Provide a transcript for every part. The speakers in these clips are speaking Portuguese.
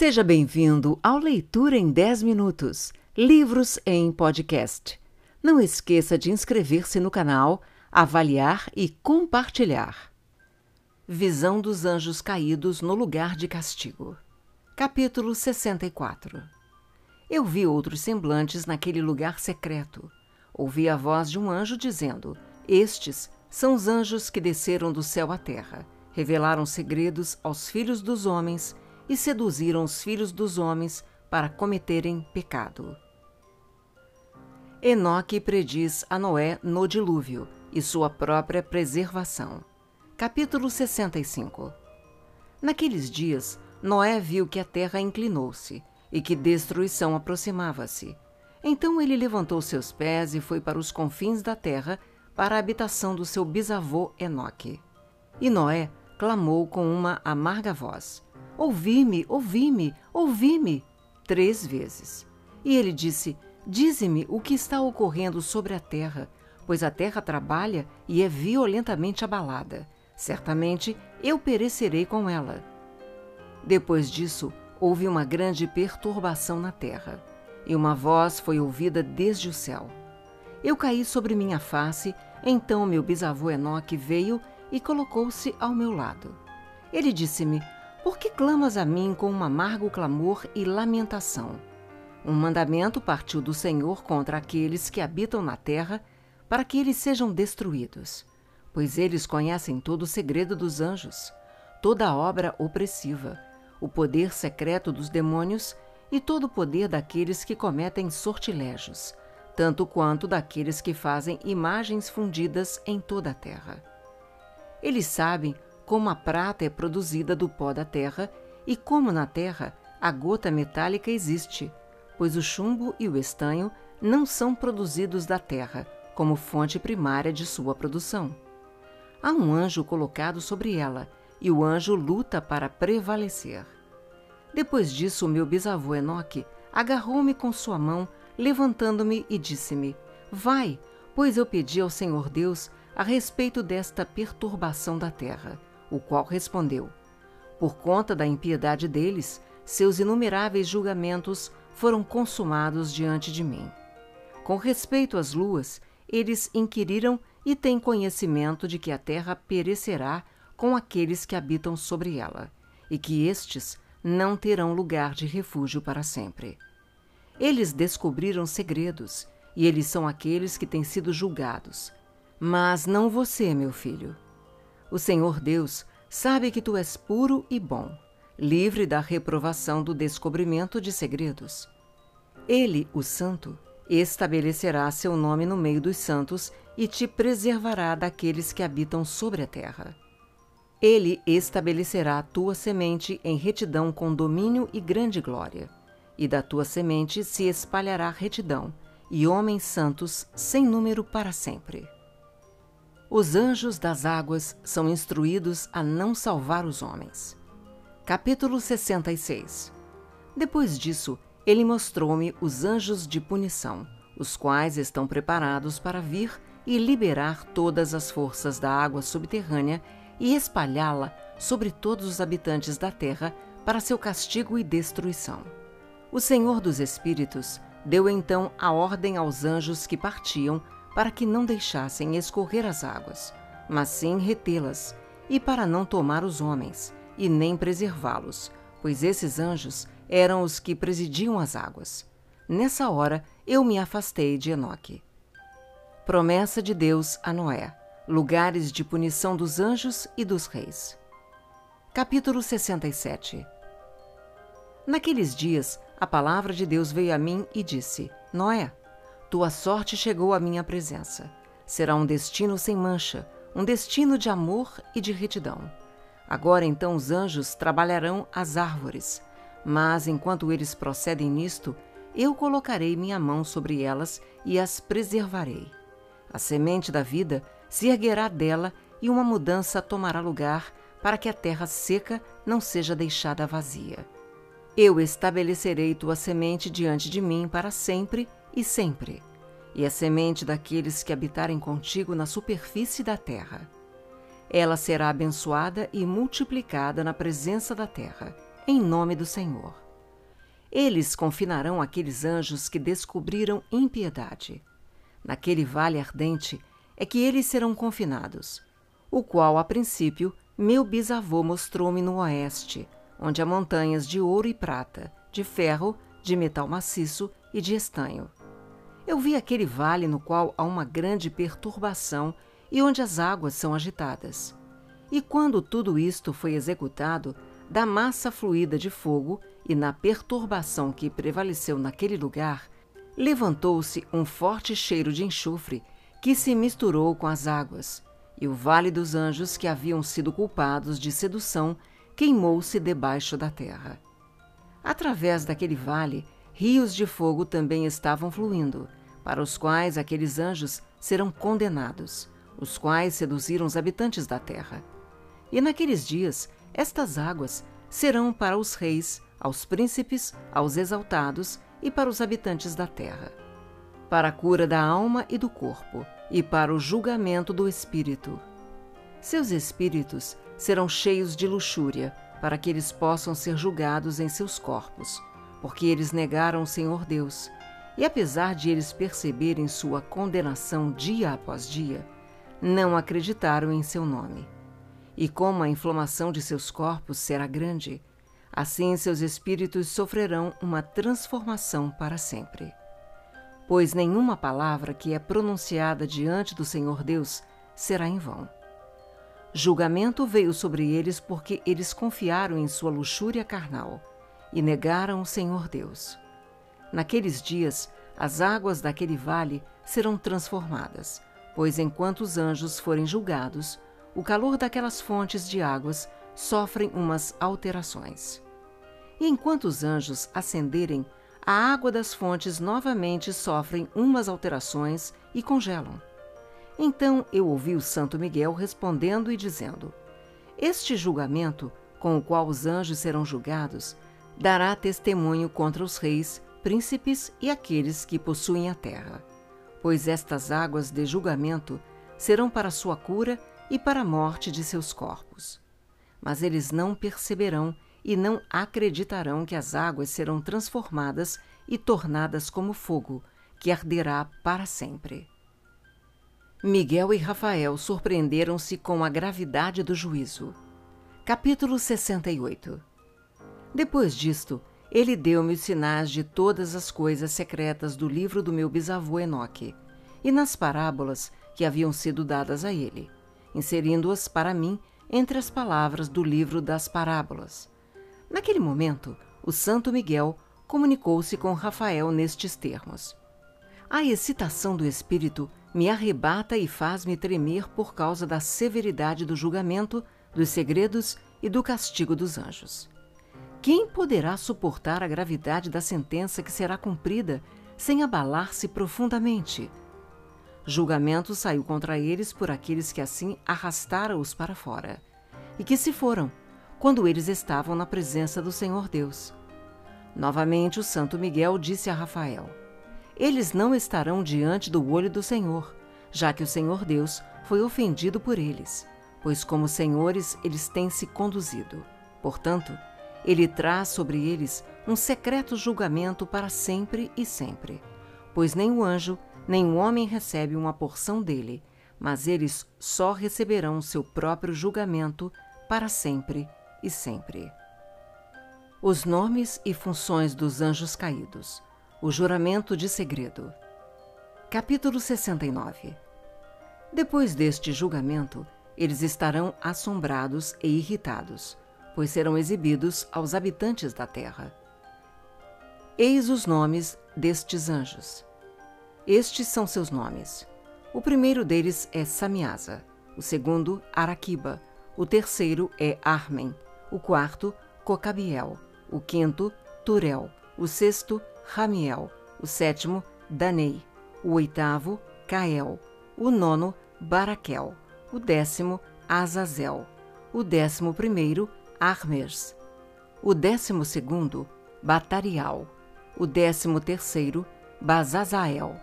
Seja bem-vindo ao Leitura em 10 Minutos Livros em Podcast. Não esqueça de inscrever-se no canal, avaliar e compartilhar. Visão dos Anjos Caídos no Lugar de Castigo. Capítulo 64 Eu vi outros semblantes naquele lugar secreto. Ouvi a voz de um anjo dizendo: Estes são os anjos que desceram do céu à terra, revelaram segredos aos filhos dos homens e seduziram os filhos dos homens para cometerem pecado. Enoque prediz a Noé no dilúvio e sua própria preservação. Capítulo 65 Naqueles dias, Noé viu que a terra inclinou-se e que destruição aproximava-se. Então ele levantou seus pés e foi para os confins da terra, para a habitação do seu bisavô Enoque. E Noé clamou com uma amarga voz: Ouvi-me, ouvi-me, ouvi-me, três vezes. E ele disse: Dize-me o que está ocorrendo sobre a terra, pois a terra trabalha e é violentamente abalada. Certamente eu perecerei com ela. Depois disso, houve uma grande perturbação na terra, e uma voz foi ouvida desde o céu. Eu caí sobre minha face, então meu bisavô Enoque veio e colocou-se ao meu lado. Ele disse-me: por que clamas a mim com um amargo clamor e lamentação? Um mandamento partiu do Senhor contra aqueles que habitam na terra, para que eles sejam destruídos. Pois eles conhecem todo o segredo dos anjos, toda a obra opressiva, o poder secreto dos demônios e todo o poder daqueles que cometem sortilégios, tanto quanto daqueles que fazem imagens fundidas em toda a terra. Eles sabem como a prata é produzida do pó da terra e como na terra a gota metálica existe, pois o chumbo e o estanho não são produzidos da terra como fonte primária de sua produção. Há um anjo colocado sobre ela, e o anjo luta para prevalecer. Depois disso, meu bisavô Enoque agarrou-me com sua mão, levantando-me e disse-me: Vai, pois eu pedi ao Senhor Deus a respeito desta perturbação da terra o qual respondeu: Por conta da impiedade deles, seus inumeráveis julgamentos foram consumados diante de mim. Com respeito às luas, eles inquiriram e têm conhecimento de que a terra perecerá com aqueles que habitam sobre ela, e que estes não terão lugar de refúgio para sempre. Eles descobriram segredos, e eles são aqueles que têm sido julgados. Mas não você, meu filho. O Senhor Deus sabe que tu és puro e bom, livre da reprovação do descobrimento de segredos. Ele, o Santo, estabelecerá seu nome no meio dos santos e te preservará daqueles que habitam sobre a terra. Ele estabelecerá a tua semente em retidão com domínio e grande glória, e da tua semente se espalhará retidão, e homens santos sem número para sempre. Os anjos das águas são instruídos a não salvar os homens. Capítulo 66 Depois disso, ele mostrou-me os anjos de punição, os quais estão preparados para vir e liberar todas as forças da água subterrânea e espalhá-la sobre todos os habitantes da terra para seu castigo e destruição. O Senhor dos Espíritos deu então a ordem aos anjos que partiam para que não deixassem escorrer as águas, mas sim retê-las, e para não tomar os homens, e nem preservá-los, pois esses anjos eram os que presidiam as águas. Nessa hora eu me afastei de Enoque. Promessa de Deus a Noé: lugares de punição dos anjos e dos reis. Capítulo 67 Naqueles dias, a palavra de Deus veio a mim e disse: Noé, tua sorte chegou à minha presença. Será um destino sem mancha, um destino de amor e de retidão. Agora então os anjos trabalharão as árvores, mas enquanto eles procedem nisto, eu colocarei minha mão sobre elas e as preservarei. A semente da vida se erguerá dela e uma mudança tomará lugar para que a terra seca não seja deixada vazia. Eu estabelecerei tua semente diante de mim para sempre e sempre, e a semente daqueles que habitarem contigo na superfície da terra. Ela será abençoada e multiplicada na presença da terra, em nome do Senhor. Eles confinarão aqueles anjos que descobriram impiedade. Naquele vale ardente é que eles serão confinados, o qual, a princípio, meu bisavô mostrou-me no oeste, onde há montanhas de ouro e prata, de ferro, de metal maciço e de estanho. Eu vi aquele vale no qual há uma grande perturbação e onde as águas são agitadas. E quando tudo isto foi executado, da massa fluida de fogo e na perturbação que prevaleceu naquele lugar, levantou-se um forte cheiro de enxofre que se misturou com as águas, e o vale dos anjos que haviam sido culpados de sedução queimou-se debaixo da terra. Através daquele vale, rios de fogo também estavam fluindo, para os quais aqueles anjos serão condenados, os quais seduziram os habitantes da terra. E naqueles dias, estas águas serão para os reis, aos príncipes, aos exaltados e para os habitantes da terra, para a cura da alma e do corpo, e para o julgamento do espírito. Seus espíritos serão cheios de luxúria, para que eles possam ser julgados em seus corpos, porque eles negaram o Senhor Deus, e apesar de eles perceberem sua condenação dia após dia, não acreditaram em seu nome. E como a inflamação de seus corpos será grande, assim seus espíritos sofrerão uma transformação para sempre. Pois nenhuma palavra que é pronunciada diante do Senhor Deus será em vão. Julgamento veio sobre eles porque eles confiaram em sua luxúria carnal e negaram o Senhor Deus. Naqueles dias, as águas daquele vale serão transformadas, pois enquanto os anjos forem julgados, o calor daquelas fontes de águas sofrem umas alterações. E enquanto os anjos ascenderem, a água das fontes novamente sofrem umas alterações e congelam. Então eu ouvi o Santo Miguel respondendo e dizendo: Este julgamento, com o qual os anjos serão julgados, dará testemunho contra os reis, príncipes e aqueles que possuem a terra. Pois estas águas de julgamento serão para sua cura e para a morte de seus corpos. Mas eles não perceberão e não acreditarão que as águas serão transformadas e tornadas como fogo, que arderá para sempre. Miguel e Rafael surpreenderam-se com a gravidade do juízo. Capítulo 68 Depois disto, ele deu-me os sinais de todas as coisas secretas do livro do meu bisavô Enoque, e nas parábolas que haviam sido dadas a ele inserindo-as para mim entre as palavras do livro das parábolas. Naquele momento, o Santo Miguel comunicou-se com Rafael nestes termos: A excitação do espírito me arrebata e faz-me tremer por causa da severidade do julgamento, dos segredos e do castigo dos anjos. Quem poderá suportar a gravidade da sentença que será cumprida sem abalar-se profundamente? Julgamento saiu contra eles por aqueles que assim arrastaram-os para fora, e que se foram, quando eles estavam na presença do Senhor Deus. Novamente o Santo Miguel disse a Rafael: Eles não estarão diante do olho do Senhor, já que o Senhor Deus foi ofendido por eles, pois como senhores eles têm se conduzido. Portanto, ele traz sobre eles um secreto julgamento para sempre e sempre, pois nem o anjo nem o homem recebe uma porção dele, mas eles só receberão seu próprio julgamento para sempre e sempre. Os nomes e funções dos anjos caídos. O juramento de segredo. Capítulo 69 Depois deste julgamento, eles estarão assombrados e irritados, pois serão exibidos aos habitantes da terra. Eis os nomes destes anjos. Estes são seus nomes. O primeiro deles é Samiasa, o segundo, Araquiba, o terceiro é Armen, o quarto, Cocabiel, o quinto, Turel, o sexto, Ramiel, o sétimo, Danei, o oitavo, Cael, o nono, Baraquel, o décimo, Azazel, o décimo primeiro, Armers, o décimo segundo, Batarial, o décimo terceiro, Bazazael,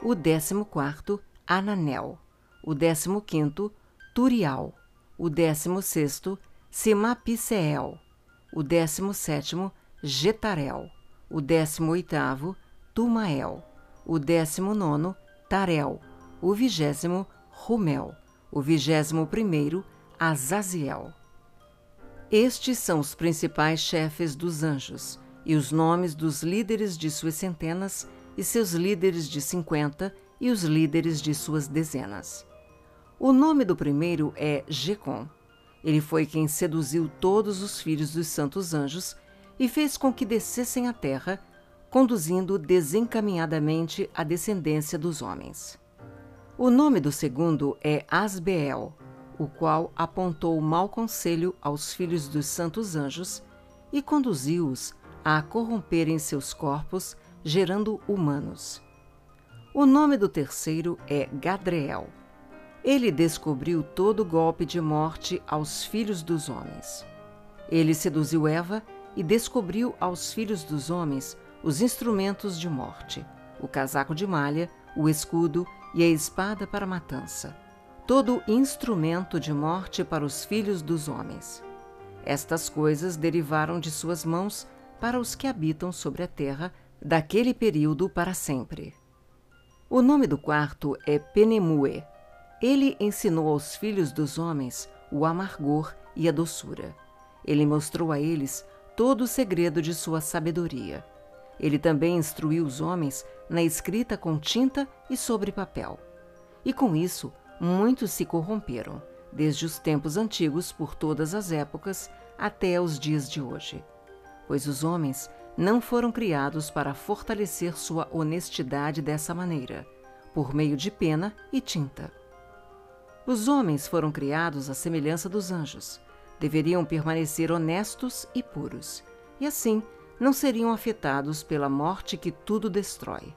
o décimo quarto, Ananel, o décimo quinto, Turial, o décimo sexto, Semapiceel, o décimo sétimo, Getarel, o décimo oitavo, Tumael, o décimo nono, Tarel, o vigésimo, Rumel, o vigésimo primeiro, Azaziel. Estes são os principais chefes dos anjos, e os nomes dos líderes de suas centenas, e seus líderes de cinquenta, e os líderes de suas dezenas. O nome do primeiro é Jecom. Ele foi quem seduziu todos os filhos dos santos anjos e fez com que descessem à terra, conduzindo desencaminhadamente a descendência dos homens. O nome do segundo é Asbeel, o qual apontou mau conselho aos filhos dos santos anjos e conduziu-os a corromperem seus corpos, gerando humanos. O nome do terceiro é Gadreel. Ele descobriu todo o golpe de morte aos filhos dos homens. Ele seduziu Eva e descobriu aos filhos dos homens os instrumentos de morte: o casaco de malha, o escudo e a espada para matança. Todo instrumento de morte para os filhos dos homens. Estas coisas derivaram de suas mãos para os que habitam sobre a terra daquele período para sempre. O nome do quarto é Penemue. Ele ensinou aos filhos dos homens o amargor e a doçura. Ele mostrou a eles todo o segredo de sua sabedoria. Ele também instruiu os homens na escrita com tinta e sobre papel. E com isso, muitos se corromperam, desde os tempos antigos por todas as épocas até os dias de hoje. Pois os homens não foram criados para fortalecer sua honestidade dessa maneira, por meio de pena e tinta. Os homens foram criados à semelhança dos anjos. Deveriam permanecer honestos e puros, e assim não seriam afetados pela morte que tudo destrói.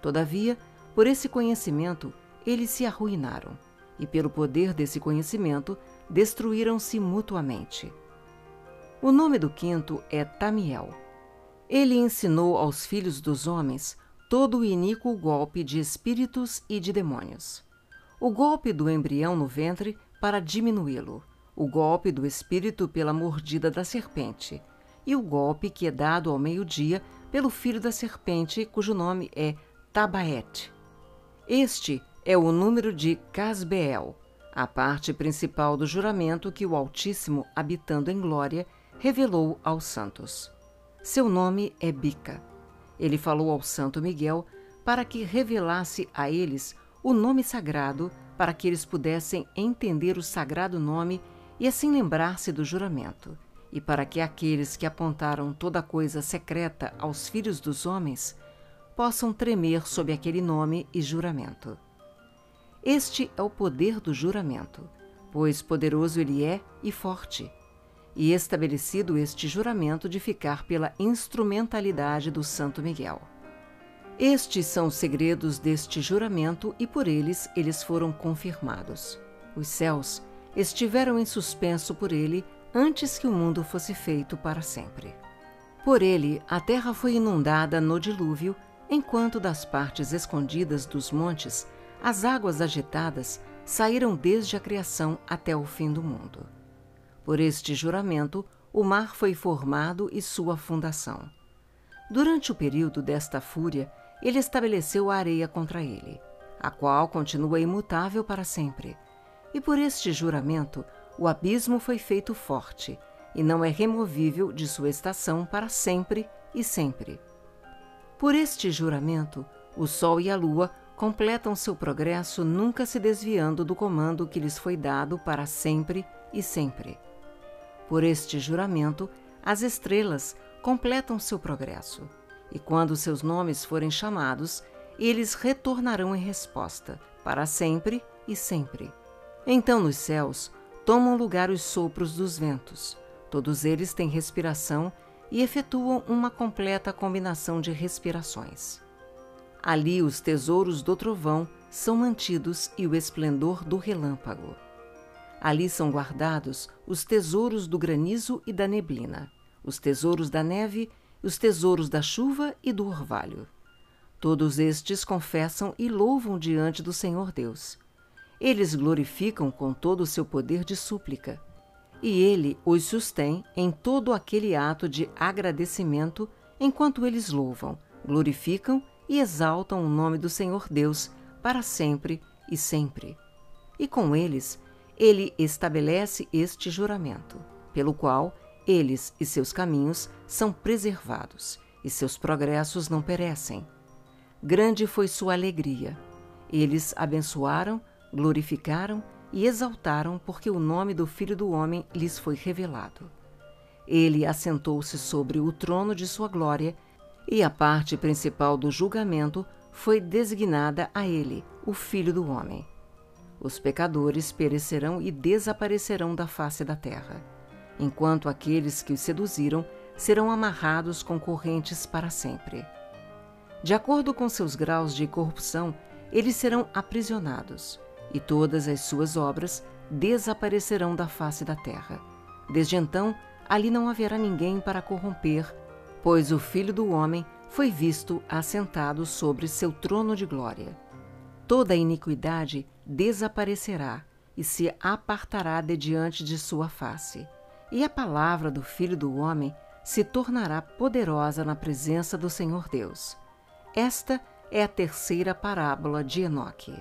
Todavia, por esse conhecimento, eles se arruinaram, e pelo poder desse conhecimento, destruíram-se mutuamente. O nome do quinto é Tamiel ele ensinou aos filhos dos homens todo o iníquo golpe de espíritos e de demônios. O golpe do embrião no ventre para diminuí-lo, o golpe do espírito pela mordida da serpente, e o golpe que é dado ao meio-dia pelo filho da serpente, cujo nome é Tabaete. Este é o número de Casbeel, a parte principal do juramento que o Altíssimo, habitando em glória, revelou aos santos. Seu nome é Bica. Ele falou ao Santo Miguel para que revelasse a eles o nome sagrado, para que eles pudessem entender o sagrado nome e assim lembrar-se do juramento, e para que aqueles que apontaram toda coisa secreta aos filhos dos homens possam tremer sob aquele nome e juramento. Este é o poder do juramento, pois poderoso ele é e forte e estabelecido este juramento de ficar pela instrumentalidade do Santo Miguel. Estes são os segredos deste juramento e por eles eles foram confirmados. Os céus estiveram em suspenso por ele antes que o mundo fosse feito para sempre. Por ele, a terra foi inundada no dilúvio, enquanto das partes escondidas dos montes as águas agitadas saíram desde a criação até o fim do mundo. Por este juramento, o mar foi formado e sua fundação. Durante o período desta fúria, ele estabeleceu a areia contra ele, a qual continua imutável para sempre. E por este juramento, o abismo foi feito forte, e não é removível de sua estação para sempre e sempre. Por este juramento, o Sol e a Lua completam seu progresso nunca se desviando do comando que lhes foi dado para sempre e sempre. Por este juramento, as estrelas completam seu progresso, e quando seus nomes forem chamados, eles retornarão em resposta, para sempre e sempre. Então nos céus tomam lugar os sopros dos ventos. Todos eles têm respiração e efetuam uma completa combinação de respirações. Ali os tesouros do trovão são mantidos e o esplendor do relâmpago. Ali são guardados os tesouros do granizo e da neblina, os tesouros da neve, os tesouros da chuva e do orvalho. Todos estes confessam e louvam diante do Senhor Deus. Eles glorificam com todo o seu poder de súplica. E ele os sustém em todo aquele ato de agradecimento enquanto eles louvam, glorificam e exaltam o nome do Senhor Deus para sempre e sempre. E com eles, ele estabelece este juramento, pelo qual eles e seus caminhos são preservados e seus progressos não perecem. Grande foi sua alegria. Eles abençoaram, glorificaram e exaltaram porque o nome do Filho do Homem lhes foi revelado. Ele assentou-se sobre o trono de sua glória e a parte principal do julgamento foi designada a ele, o Filho do Homem. Os pecadores perecerão e desaparecerão da face da terra, enquanto aqueles que os seduziram serão amarrados com correntes para sempre. De acordo com seus graus de corrupção, eles serão aprisionados, e todas as suas obras desaparecerão da face da terra. Desde então, ali não haverá ninguém para corromper, pois o Filho do Homem foi visto assentado sobre seu trono de glória. Toda iniquidade desaparecerá e se apartará de diante de sua face, e a palavra do Filho do Homem se tornará poderosa na presença do Senhor Deus. Esta é a terceira parábola de Enoque.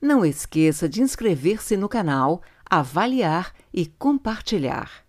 Não esqueça de inscrever-se no canal, avaliar e compartilhar.